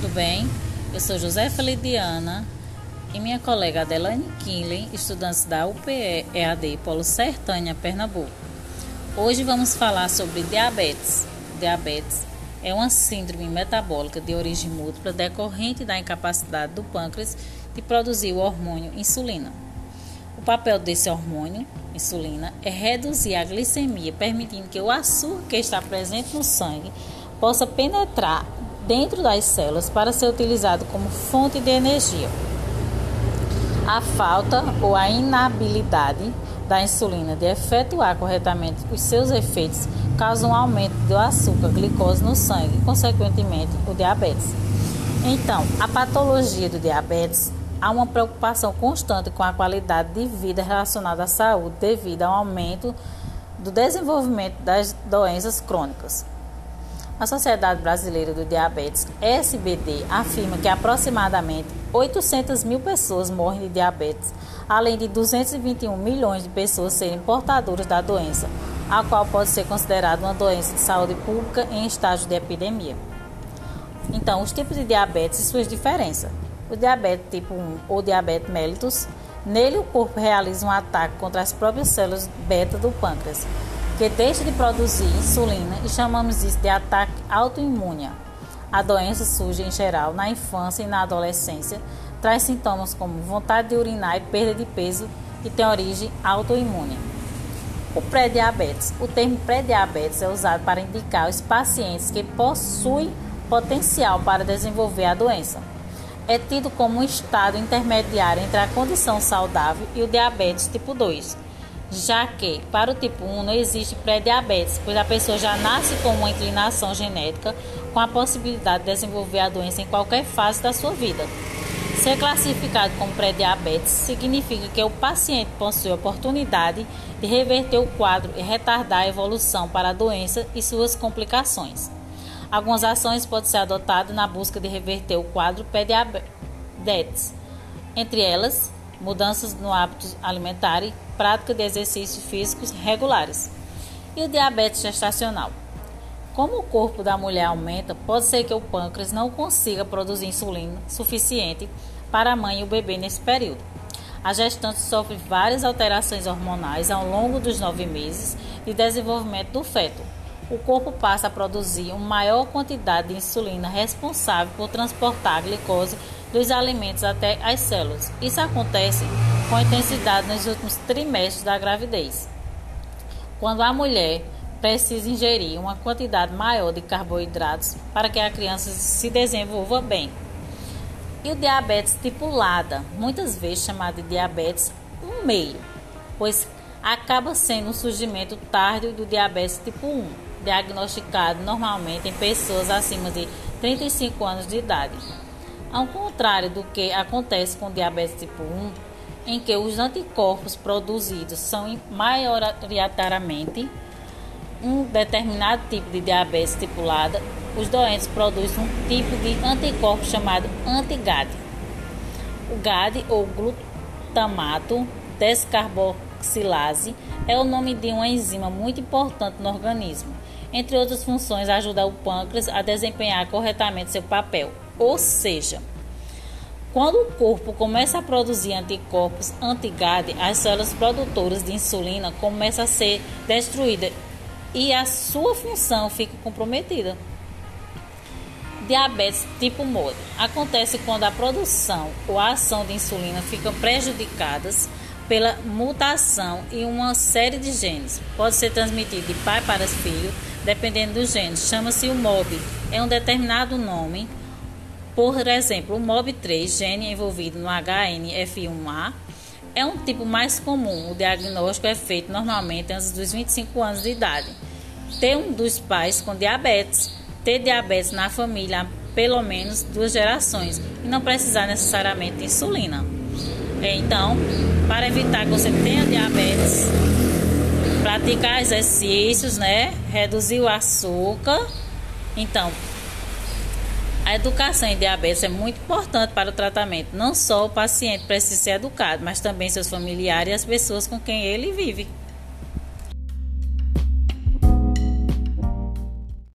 tudo bem? Eu sou Josefa Lidiana e minha colega Adelane Kinley, estudantes da UPE EAD Polo Sertânia, Pernambuco. Hoje vamos falar sobre diabetes. Diabetes é uma síndrome metabólica de origem múltipla decorrente da incapacidade do pâncreas de produzir o hormônio insulina. O papel desse hormônio, insulina, é reduzir a glicemia, permitindo que o açúcar que está presente no sangue possa penetrar dentro das células para ser utilizado como fonte de energia. A falta ou a inabilidade da insulina de efetuar corretamente os seus efeitos causa um aumento do açúcar glicose no sangue e, consequentemente, o diabetes. Então, a patologia do diabetes há uma preocupação constante com a qualidade de vida relacionada à saúde devido ao aumento do desenvolvimento das doenças crônicas. A Sociedade Brasileira do Diabetes, SBD, afirma que aproximadamente 800 mil pessoas morrem de diabetes, além de 221 milhões de pessoas serem portadoras da doença, a qual pode ser considerada uma doença de saúde pública em estágio de epidemia. Então, os tipos de diabetes e suas diferenças. O diabetes tipo 1 ou diabetes mellitus, nele o corpo realiza um ataque contra as próprias células beta do pâncreas, que deixa de produzir insulina e chamamos isso de ataque autoimune. A doença surge em geral na infância e na adolescência, traz sintomas como vontade de urinar e perda de peso e tem origem autoimune. O pré-diabetes. O termo pré-diabetes é usado para indicar os pacientes que possuem potencial para desenvolver a doença. É tido como um estado intermediário entre a condição saudável e o diabetes tipo 2 já que para o tipo 1 não existe pré-diabetes, pois a pessoa já nasce com uma inclinação genética com a possibilidade de desenvolver a doença em qualquer fase da sua vida. Ser classificado como pré-diabetes significa que o paciente possui a oportunidade de reverter o quadro e retardar a evolução para a doença e suas complicações. Algumas ações podem ser adotadas na busca de reverter o quadro pré-diabetes, entre elas mudanças no hábito alimentar prática de exercícios físicos regulares. E o diabetes gestacional. Como o corpo da mulher aumenta, pode ser que o pâncreas não consiga produzir insulina suficiente para a mãe e o bebê nesse período. A gestante sofre várias alterações hormonais ao longo dos nove meses de desenvolvimento do feto. O corpo passa a produzir uma maior quantidade de insulina responsável por transportar a glicose dos alimentos até as células. Isso acontece com intensidade nos últimos trimestres da gravidez. Quando a mulher precisa ingerir uma quantidade maior de carboidratos para que a criança se desenvolva bem. E o diabetes tipulada, muitas vezes chamado de diabetes 1 meio, pois acaba sendo um surgimento tardio do diabetes tipo 1, diagnosticado normalmente em pessoas acima de 35 anos de idade. Ao contrário do que acontece com diabetes tipo 1, em que os anticorpos produzidos são maioritariamente um determinado tipo de diabetes estipulada, os doentes produzem um tipo de anticorpo chamado anti-GAD. O GAD, ou glutamato descarboxilase, é o nome de uma enzima muito importante no organismo. Entre outras funções, ajuda o pâncreas a desempenhar corretamente seu papel. Ou seja, quando o corpo começa a produzir anticorpos anti-GAD, as células produtoras de insulina começam a ser destruídas e a sua função fica comprometida. Diabetes tipo MOD acontece quando a produção ou a ação de insulina ficam prejudicadas pela mutação em uma série de genes. Pode ser transmitido de pai para filho, dependendo dos genes. Chama-se o MOB. É um determinado nome por exemplo, o MOB3, gene envolvido no HNF1A, é um tipo mais comum. O diagnóstico é feito normalmente antes dos 25 anos de idade. Ter um dos pais com diabetes, ter diabetes na família há pelo menos duas gerações e não precisar necessariamente de insulina. Então, para evitar que você tenha diabetes, praticar exercícios, né? Reduzir o açúcar. Então, a educação em diabetes é muito importante para o tratamento. Não só o paciente precisa ser educado, mas também seus familiares e as pessoas com quem ele vive.